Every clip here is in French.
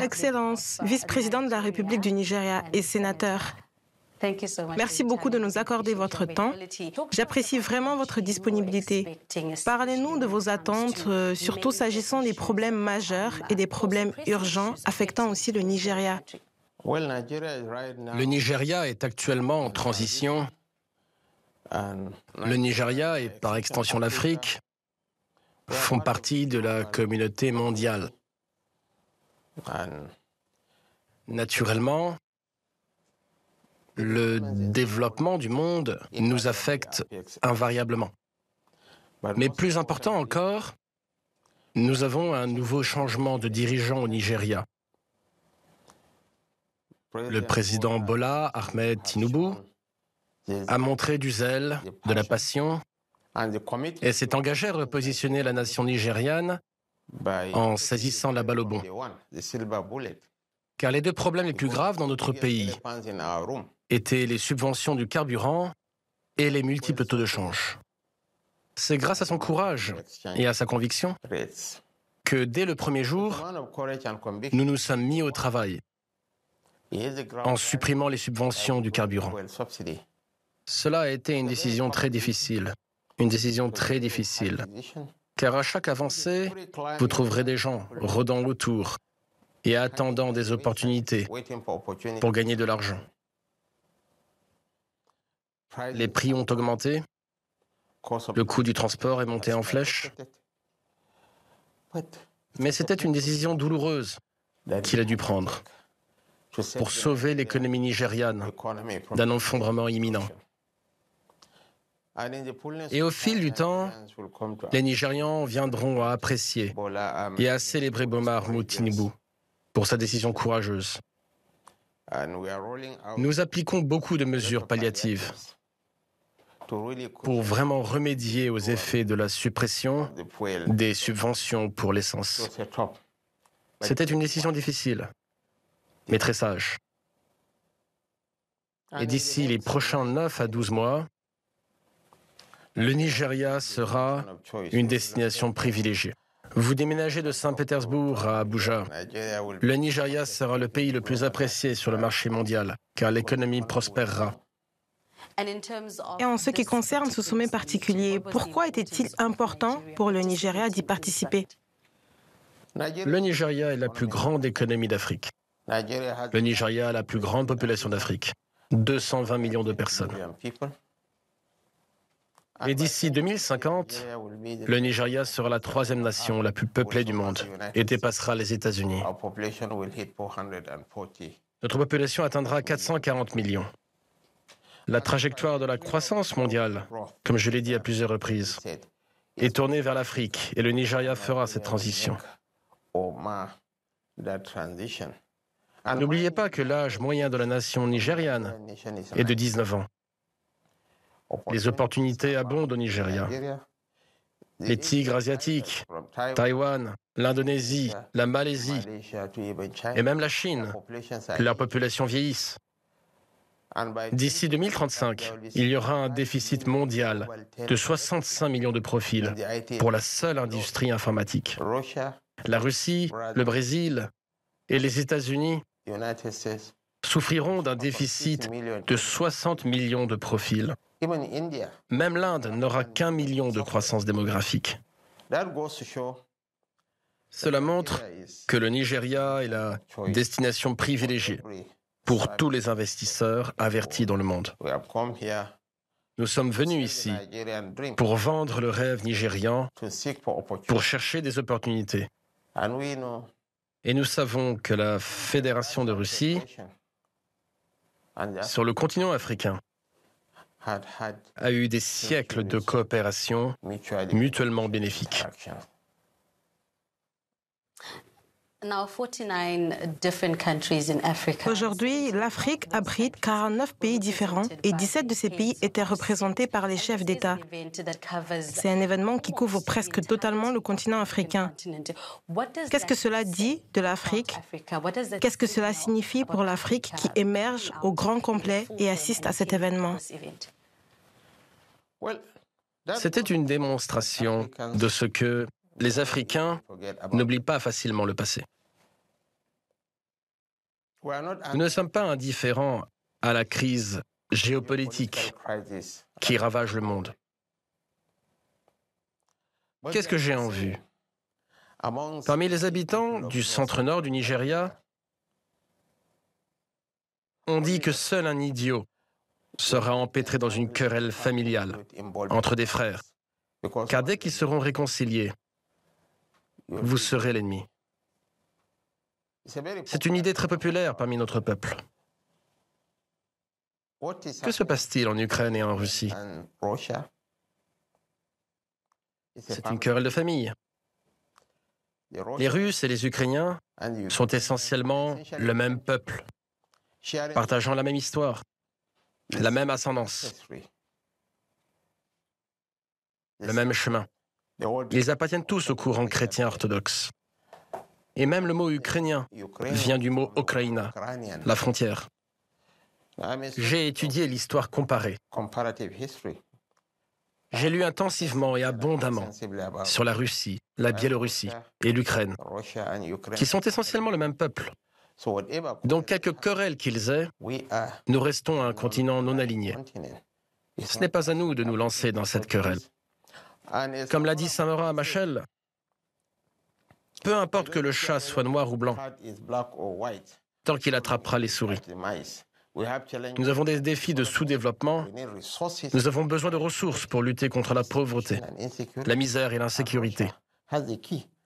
Excellence, vice-président de la République du Nigeria et sénateur, Merci beaucoup de nous accorder votre temps. J'apprécie vraiment votre disponibilité. Parlez-nous de vos attentes, euh, surtout s'agissant des problèmes majeurs et des problèmes urgents affectant aussi le Nigeria. Le Nigeria est actuellement en transition. Le Nigeria et par extension l'Afrique font partie de la communauté mondiale. Naturellement, le développement du monde nous affecte invariablement. Mais plus important encore, nous avons un nouveau changement de dirigeant au Nigeria. Le président Bola Ahmed Tinubu a montré du zèle, de la passion et s'est engagé à repositionner la nation nigériane en saisissant la balle au bon. Car les deux problèmes les plus graves dans notre pays étaient les subventions du carburant et les multiples taux de change. C'est grâce à son courage et à sa conviction que dès le premier jour, nous nous sommes mis au travail en supprimant les subventions du carburant. Cela a été une décision très difficile, une décision très difficile, car à chaque avancée, vous trouverez des gens rôdant autour et attendant des opportunités pour gagner de l'argent. Les prix ont augmenté. Le coût du transport est monté en flèche. Mais c'était une décision douloureuse qu'il a dû prendre pour sauver l'économie nigériane d'un effondrement imminent. Et au fil du temps, les Nigérians viendront à apprécier et à célébrer Bomar Moutinibu pour sa décision courageuse. Nous appliquons beaucoup de mesures palliatives pour vraiment remédier aux effets de la suppression des subventions pour l'essence. C'était une décision difficile, mais très sage. Et d'ici les prochains 9 à 12 mois, le Nigeria sera une destination privilégiée. Vous déménagez de Saint-Pétersbourg à Abuja. Le Nigeria sera le pays le plus apprécié sur le marché mondial, car l'économie prospérera. Et en ce qui concerne ce sommet particulier, pourquoi était-il important pour le Nigeria d'y participer? Le Nigeria est la plus grande économie d'Afrique. Le Nigeria a la plus grande population d'Afrique, 220 millions de personnes. Et d'ici 2050, le Nigeria sera la troisième nation la plus peuplée du monde et dépassera les États-Unis. Notre population atteindra 440 millions. La trajectoire de la croissance mondiale, comme je l'ai dit à plusieurs reprises, est tournée vers l'Afrique et le Nigeria fera cette transition. N'oubliez pas que l'âge moyen de la nation nigériane est de 19 ans. Les opportunités abondent au Nigeria. Les tigres asiatiques, Taïwan, l'Indonésie, la Malaisie et même la Chine, leur population vieillissent. D'ici 2035, il y aura un déficit mondial de 65 millions de profils pour la seule industrie informatique. La Russie, le Brésil et les États-Unis souffriront d'un déficit de 60 millions de profils. Même l'Inde n'aura qu'un million de croissance démographique. Cela montre que le Nigeria est la destination privilégiée pour tous les investisseurs avertis dans le monde. Nous sommes venus ici pour vendre le rêve nigérian, pour chercher des opportunités. Et nous savons que la Fédération de Russie, sur le continent africain, a eu des siècles de coopération mutuellement bénéfiques. Aujourd'hui, l'Afrique abrite 49 pays différents et 17 de ces pays étaient représentés par les chefs d'État. C'est un événement qui couvre presque totalement le continent africain. Qu'est-ce que cela dit de l'Afrique? Qu'est-ce que cela signifie pour l'Afrique qui émerge au grand complet et assiste à cet événement? C'était une démonstration de ce que les Africains n'oublient pas facilement le passé. Nous ne sommes pas indifférents à la crise géopolitique qui ravage le monde. Qu'est-ce que j'ai en vue? Parmi les habitants du centre-nord du Nigeria, on dit que seul un idiot sera empêtré dans une querelle familiale entre des frères, car dès qu'ils seront réconciliés, vous serez l'ennemi. C'est une idée très populaire parmi notre peuple. Que se passe-t-il en Ukraine et en Russie? C'est une querelle de famille. Les Russes et les Ukrainiens sont essentiellement le même peuple, partageant la même histoire, la même ascendance, le même chemin. Ils appartiennent tous au courant chrétien orthodoxe. Et même le mot ukrainien vient du mot Ukraina, la frontière. J'ai étudié l'histoire comparée. J'ai lu intensivement et abondamment sur la Russie, la Biélorussie et l'Ukraine, qui sont essentiellement le même peuple. Donc, quelques querelles qu'ils aient, nous restons un continent non aligné. Ce n'est pas à nous de nous lancer dans cette querelle. Comme l'a dit Saint-Laurent à Machel, peu importe que le chat soit noir ou blanc, tant qu'il attrapera les souris. Nous avons des défis de sous-développement. Nous avons besoin de ressources pour lutter contre la pauvreté, la misère et l'insécurité.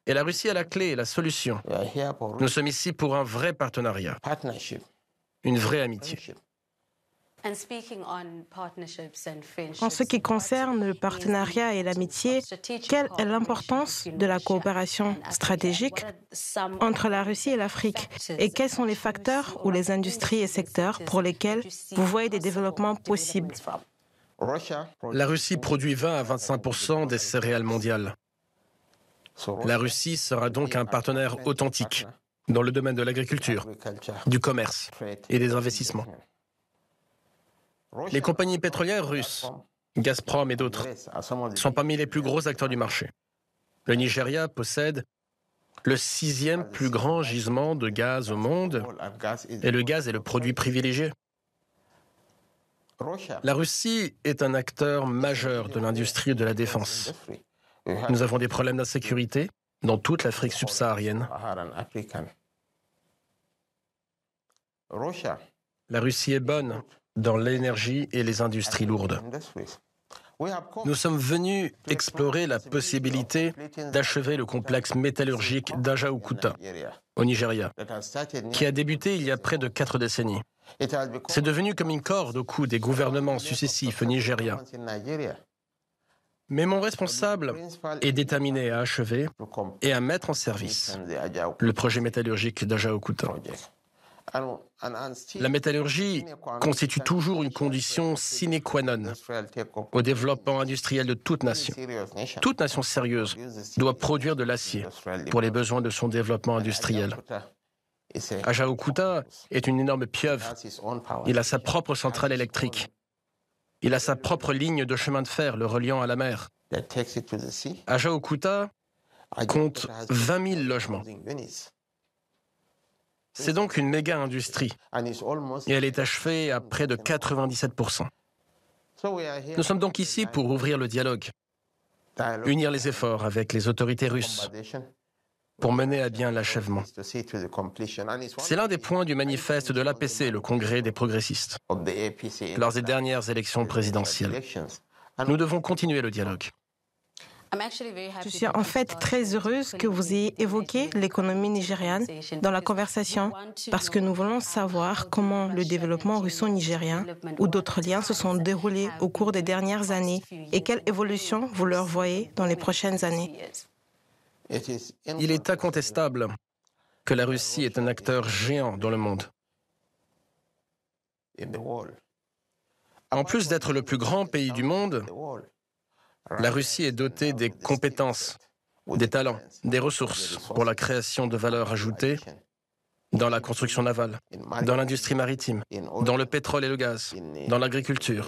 Et la Russie a la clé et la solution. Nous sommes ici pour un vrai partenariat, une vraie amitié. En ce qui concerne le partenariat et l'amitié, quelle est l'importance de la coopération stratégique entre la Russie et l'Afrique Et quels sont les facteurs ou les industries et secteurs pour lesquels vous voyez des développements possibles? La Russie produit 20 à 25% des céréales mondiales. La Russie sera donc un partenaire authentique dans le domaine de l'agriculture, du commerce et des investissements. Les compagnies pétrolières russes, Gazprom et d'autres, sont parmi les plus gros acteurs du marché. Le Nigeria possède le sixième plus grand gisement de gaz au monde et le gaz est le produit privilégié. La Russie est un acteur majeur de l'industrie de la défense. Nous avons des problèmes d'insécurité dans toute l'Afrique subsaharienne. La Russie est bonne dans l'énergie et les industries lourdes. Nous sommes venus explorer la possibilité d'achever le complexe métallurgique d'Ajaokuta, au Nigeria, qui a débuté il y a près de quatre décennies. C'est devenu comme une corde au cou des gouvernements successifs nigériens. Mais mon responsable est déterminé à achever et à mettre en service le projet métallurgique d'Ajaokuta. La métallurgie constitue toujours une condition sine qua non au développement industriel de toute nation. Toute nation sérieuse doit produire de l'acier pour les besoins de son développement industriel. Ajaokuta est une énorme pieuvre. Il a sa propre centrale électrique. Il a sa propre ligne de chemin de fer le reliant à la mer. Ajaokuta compte 20 000 logements. C'est donc une méga industrie. Et elle est achevée à près de 97%. Nous sommes donc ici pour ouvrir le dialogue, unir les efforts avec les autorités russes pour mener à bien l'achèvement. C'est l'un des points du manifeste de l'APC, le Congrès des progressistes, lors des dernières élections présidentielles. Nous devons continuer le dialogue. Je suis en fait très heureuse que vous ayez évoqué l'économie nigériane dans la conversation parce que nous voulons savoir comment le développement russo-nigérien ou d'autres liens se sont déroulés au cours des dernières années et quelle évolution vous leur voyez dans les prochaines années. Il est incontestable que la Russie est un acteur géant dans le monde. En plus d'être le plus grand pays du monde, la Russie est dotée des compétences, des talents, des ressources pour la création de valeur ajoutée dans la construction navale, dans l'industrie maritime, dans le pétrole et le gaz, dans l'agriculture,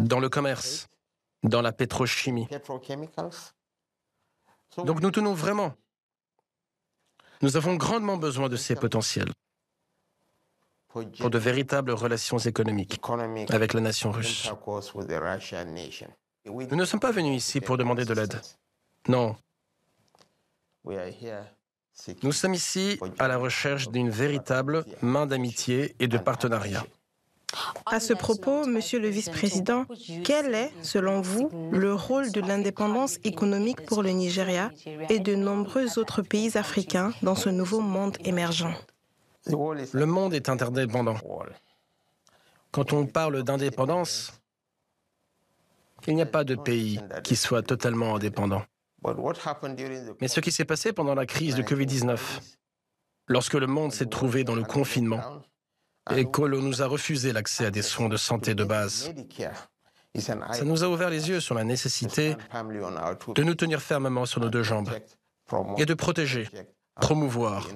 dans le commerce, dans la pétrochimie. Donc nous tenons vraiment. Nous avons grandement besoin de ces potentiels pour de véritables relations économiques avec la nation russe. Nous ne sommes pas venus ici pour demander de l'aide. Non. Nous sommes ici à la recherche d'une véritable main d'amitié et de partenariat. À ce propos, Monsieur le Vice-président, quel est, selon vous, le rôle de l'indépendance économique pour le Nigeria et de nombreux autres pays africains dans ce nouveau monde émergent? Le monde est interdépendant. Quand on parle d'indépendance, il n'y a pas de pays qui soit totalement indépendant. Mais ce qui s'est passé pendant la crise de Covid-19, lorsque le monde s'est trouvé dans le confinement et que nous a refusé l'accès à des soins de santé de base, ça nous a ouvert les yeux sur la nécessité de nous tenir fermement sur nos deux jambes et de protéger, promouvoir,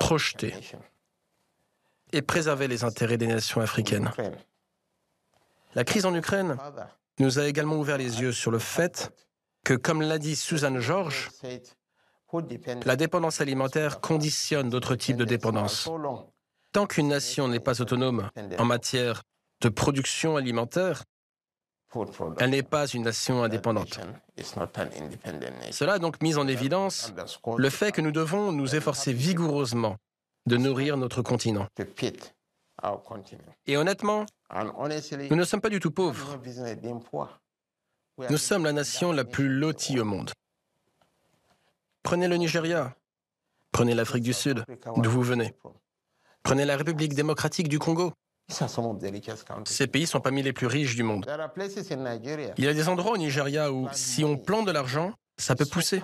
projeter et préserver les intérêts des nations africaines. La crise en Ukraine nous a également ouvert les yeux sur le fait que, comme l'a dit Suzanne Georges, la dépendance alimentaire conditionne d'autres types de dépendance. Tant qu'une nation n'est pas autonome en matière de production alimentaire, elle n'est pas une nation indépendante. Cela a donc mis en évidence le fait que nous devons nous efforcer vigoureusement de nourrir notre continent. Et honnêtement, nous ne sommes pas du tout pauvres. Nous sommes la nation la plus lotie au monde. Prenez le Nigeria, prenez l'Afrique du Sud, d'où vous venez. Prenez la République démocratique du Congo. Ces pays sont parmi les plus riches du monde. Il y a des endroits au Nigeria où, si on plante de l'argent, ça peut pousser.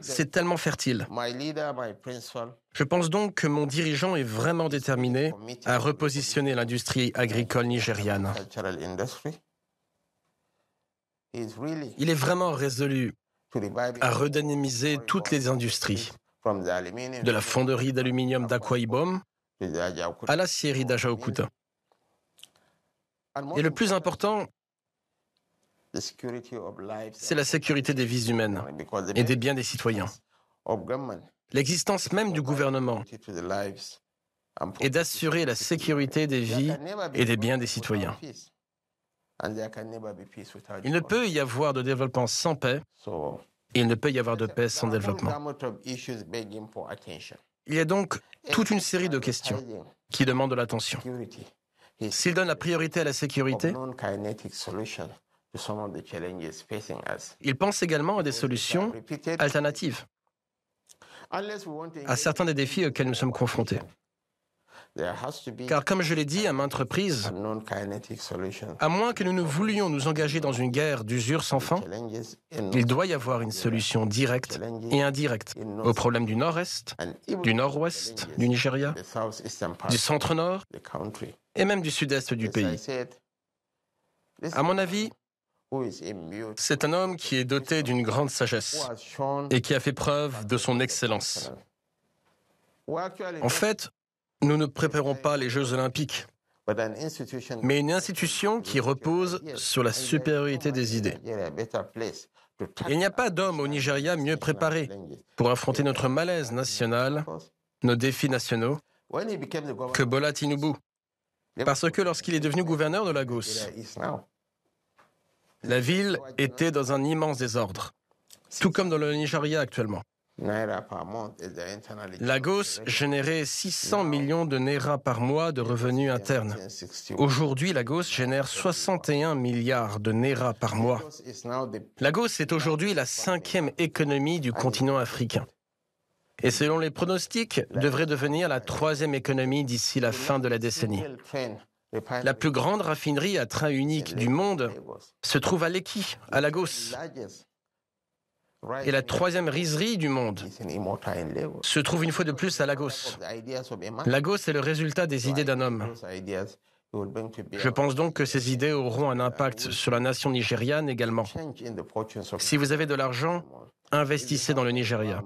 C'est tellement fertile. Je pense donc que mon dirigeant est vraiment déterminé à repositionner l'industrie agricole nigériane. Il est vraiment résolu à redynamiser toutes les industries, de la fonderie d'aluminium d'Akwa Ibom à la scierie d'Ajaokuta. Et le plus important, c'est la sécurité des vies humaines et des biens des citoyens. L'existence même du gouvernement est d'assurer la sécurité des vies et des biens des citoyens. Il ne peut y avoir de développement sans paix il ne peut y avoir de paix sans développement. Il y a donc toute une série de questions qui demandent de l'attention. S'il donne la priorité à la sécurité, il pense également à des solutions alternatives à certains des défis auxquels nous sommes confrontés. Car comme je l'ai dit à maintes reprises, à moins que nous ne voulions nous engager dans une guerre d'usure sans fin, il doit y avoir une solution directe et indirecte aux problèmes du nord-est, du nord-ouest du Nigeria, du centre-nord et même du sud-est du pays. À mon avis, c'est un homme qui est doté d'une grande sagesse et qui a fait preuve de son excellence. En fait, nous ne préparons pas les Jeux olympiques, mais une institution qui repose sur la supériorité des idées. Il n'y a pas d'homme au Nigeria mieux préparé pour affronter notre malaise national, nos défis nationaux, que Bola Tinubu. Parce que lorsqu'il est devenu gouverneur de Lagos, la ville était dans un immense désordre, tout comme dans le Nigeria actuellement. Lagos générait 600 millions de Naira par mois de revenus internes. Aujourd'hui, Lagos génère 61 milliards de Naira par mois. Lagos est aujourd'hui la cinquième économie du continent africain. Et selon les pronostics, devrait devenir la troisième économie d'ici la fin de la décennie. La plus grande raffinerie à train unique du monde se trouve à Lekki, à Lagos. Et la troisième riserie du monde se trouve une fois de plus à Lagos. Lagos est le résultat des idées d'un homme. Je pense donc que ces idées auront un impact sur la nation nigériane également. Si vous avez de l'argent, investissez dans le Nigeria.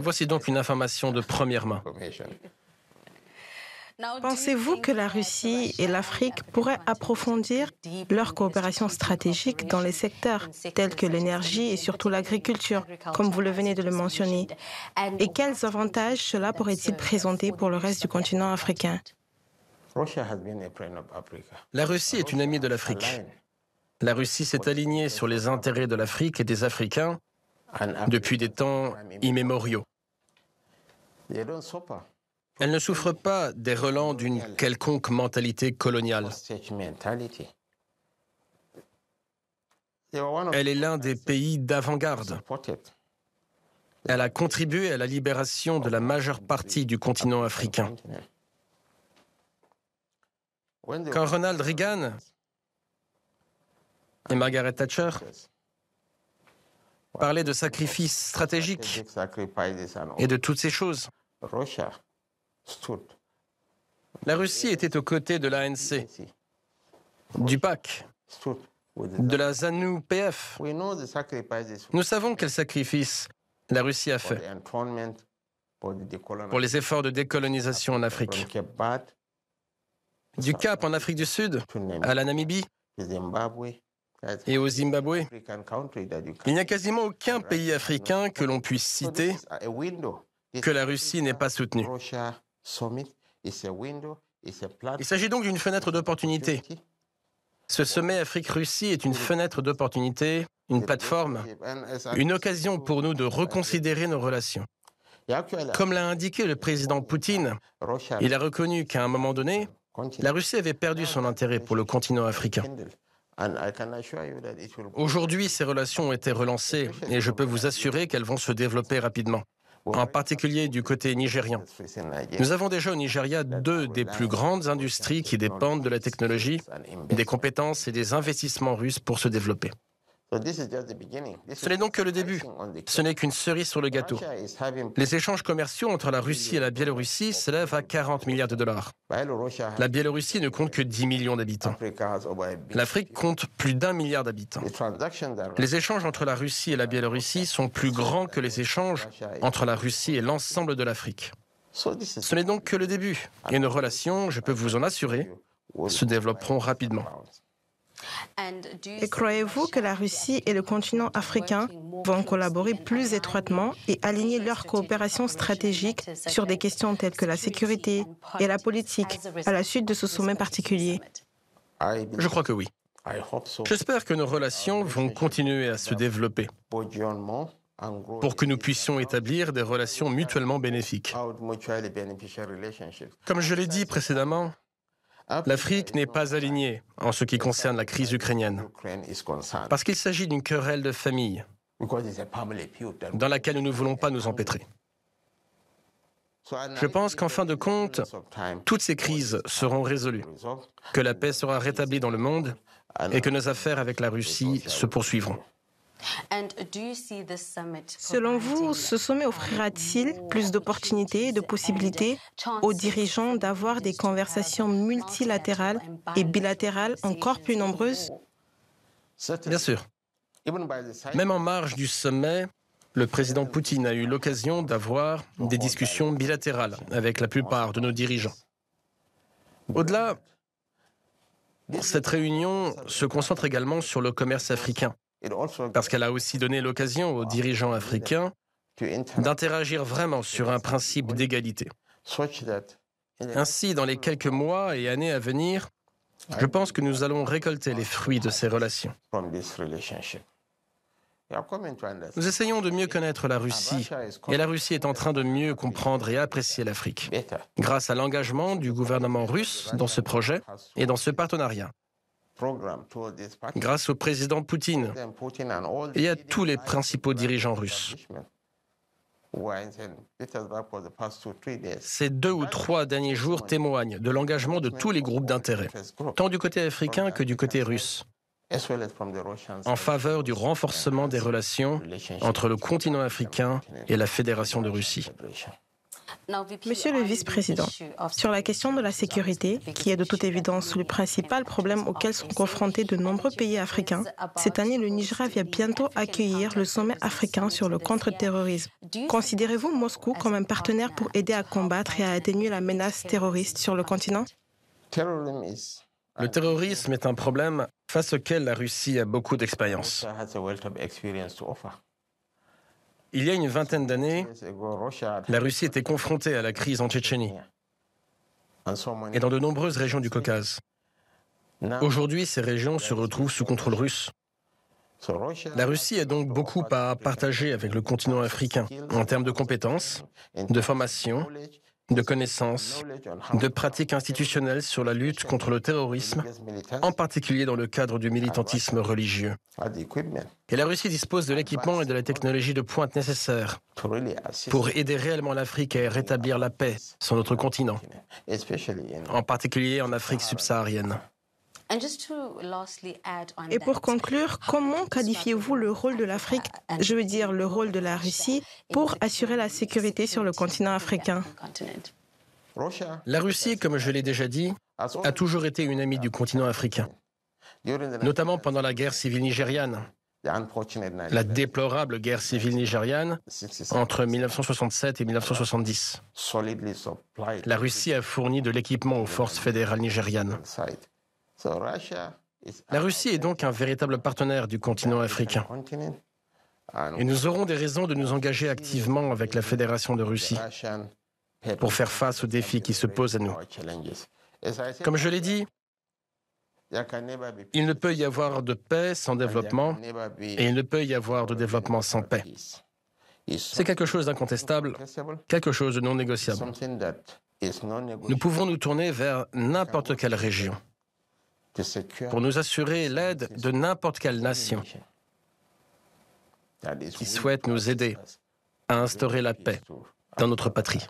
Voici donc une information de première main. Pensez-vous que la Russie et l'Afrique pourraient approfondir leur coopération stratégique dans les secteurs tels que l'énergie et surtout l'agriculture, comme vous le venez de le mentionner. Et quels avantages cela pourrait-il présenter pour le reste du continent africain? La Russie est une amie de l'Afrique. La Russie s'est alignée sur les intérêts de l'Afrique et des Africains depuis des temps immémoriaux. Elle ne souffre pas des relents d'une quelconque mentalité coloniale. Elle est l'un des pays d'avant-garde. Elle a contribué à la libération de la majeure partie du continent africain. Quand Ronald Reagan et Margaret Thatcher parlaient de sacrifices stratégiques et de toutes ces choses, la Russie était aux côtés de l'ANC, du PAC, de la ZANU-PF. Nous savons quels sacrifices la Russie a fait pour les efforts de décolonisation en Afrique. Du Cap en Afrique du Sud à la Namibie et au Zimbabwe, il n'y a quasiment aucun pays africain que l'on puisse citer que la Russie n'ait pas soutenu. Il s'agit donc d'une fenêtre d'opportunité. Ce sommet Afrique-Russie est une fenêtre d'opportunité, une plateforme, une occasion pour nous de reconsidérer nos relations. Comme l'a indiqué le président Poutine, il a reconnu qu'à un moment donné, la Russie avait perdu son intérêt pour le continent africain. Aujourd'hui, ces relations ont été relancées et je peux vous assurer qu'elles vont se développer rapidement en particulier du côté nigérien. Nous avons déjà au Nigeria deux des plus grandes industries qui dépendent de la technologie, des compétences et des investissements russes pour se développer. Ce n'est donc que le début. Ce n'est qu'une cerise sur le gâteau. Les échanges commerciaux entre la Russie et la Biélorussie s'élèvent à 40 milliards de dollars. La Biélorussie ne compte que 10 millions d'habitants. L'Afrique compte plus d'un milliard d'habitants. Les échanges entre la Russie et la Biélorussie sont plus grands que les échanges entre la Russie et l'ensemble de l'Afrique. Ce n'est donc que le début. Et nos relations, je peux vous en assurer, se développeront rapidement. Et croyez-vous que la Russie et le continent africain vont collaborer plus étroitement et aligner leur coopération stratégique sur des questions telles que la sécurité et la politique à la suite de ce sommet particulier? Je crois que oui. J'espère que nos relations vont continuer à se développer pour que nous puissions établir des relations mutuellement bénéfiques. Comme je l'ai dit précédemment, L'Afrique n'est pas alignée en ce qui concerne la crise ukrainienne, parce qu'il s'agit d'une querelle de famille dans laquelle nous ne voulons pas nous empêtrer. Je pense qu'en fin de compte, toutes ces crises seront résolues, que la paix sera rétablie dans le monde et que nos affaires avec la Russie se poursuivront. Selon vous, ce sommet offrira-t-il plus d'opportunités et de possibilités aux dirigeants d'avoir des conversations multilatérales et bilatérales encore plus nombreuses? Bien sûr. Même en marge du sommet, le président Poutine a eu l'occasion d'avoir des discussions bilatérales avec la plupart de nos dirigeants. Au-delà, cette réunion se concentre également sur le commerce africain parce qu'elle a aussi donné l'occasion aux dirigeants africains d'interagir vraiment sur un principe d'égalité. Ainsi, dans les quelques mois et années à venir, je pense que nous allons récolter les fruits de ces relations. Nous essayons de mieux connaître la Russie et la Russie est en train de mieux comprendre et apprécier l'Afrique. Grâce à l'engagement du gouvernement russe dans ce projet et dans ce partenariat grâce au président Poutine. Et à tous les principaux dirigeants russes. Ces deux ou trois derniers jours témoignent de l'engagement de tous les groupes d'intérêt, tant du côté africain que du côté russe, en faveur du renforcement des relations entre le continent africain et la Fédération de Russie. Monsieur le vice-président, sur la question de la sécurité, qui est de toute évidence le principal problème auquel sont confrontés de nombreux pays africains, cette année, le Nigeria vient bientôt accueillir le sommet africain sur le contre-terrorisme. Considérez-vous Moscou comme un partenaire pour aider à combattre et à atténuer la menace terroriste sur le continent? Le terrorisme est un problème face auquel la Russie a beaucoup d'expérience. Il y a une vingtaine d'années, la Russie était confrontée à la crise en Tchétchénie et dans de nombreuses régions du Caucase. Aujourd'hui, ces régions se retrouvent sous contrôle russe. La Russie a donc beaucoup à partager avec le continent africain en termes de compétences, de formation de connaissances, de pratiques institutionnelles sur la lutte contre le terrorisme, en particulier dans le cadre du militantisme religieux. Et la Russie dispose de l'équipement et de la technologie de pointe nécessaires pour aider réellement l'Afrique à rétablir la paix sur notre continent, en particulier en Afrique subsaharienne. Et pour conclure, comment qualifiez-vous le rôle de l'Afrique, je veux dire le rôle de la Russie, pour assurer la sécurité sur le continent africain La Russie, comme je l'ai déjà dit, a toujours été une amie du continent africain, notamment pendant la guerre civile nigériane. La déplorable guerre civile nigériane entre 1967 et 1970. La Russie a fourni de l'équipement aux forces fédérales nigérianes. La Russie est donc un véritable partenaire du continent africain. Et nous aurons des raisons de nous engager activement avec la Fédération de Russie pour faire face aux défis qui se posent à nous. Comme je l'ai dit, il ne peut y avoir de paix sans développement et il ne peut y avoir de développement sans paix. C'est quelque chose d'incontestable, quelque chose de non négociable. Nous pouvons nous tourner vers n'importe quelle région pour nous assurer l'aide de n'importe quelle nation qui souhaite nous aider à instaurer la paix dans notre patrie.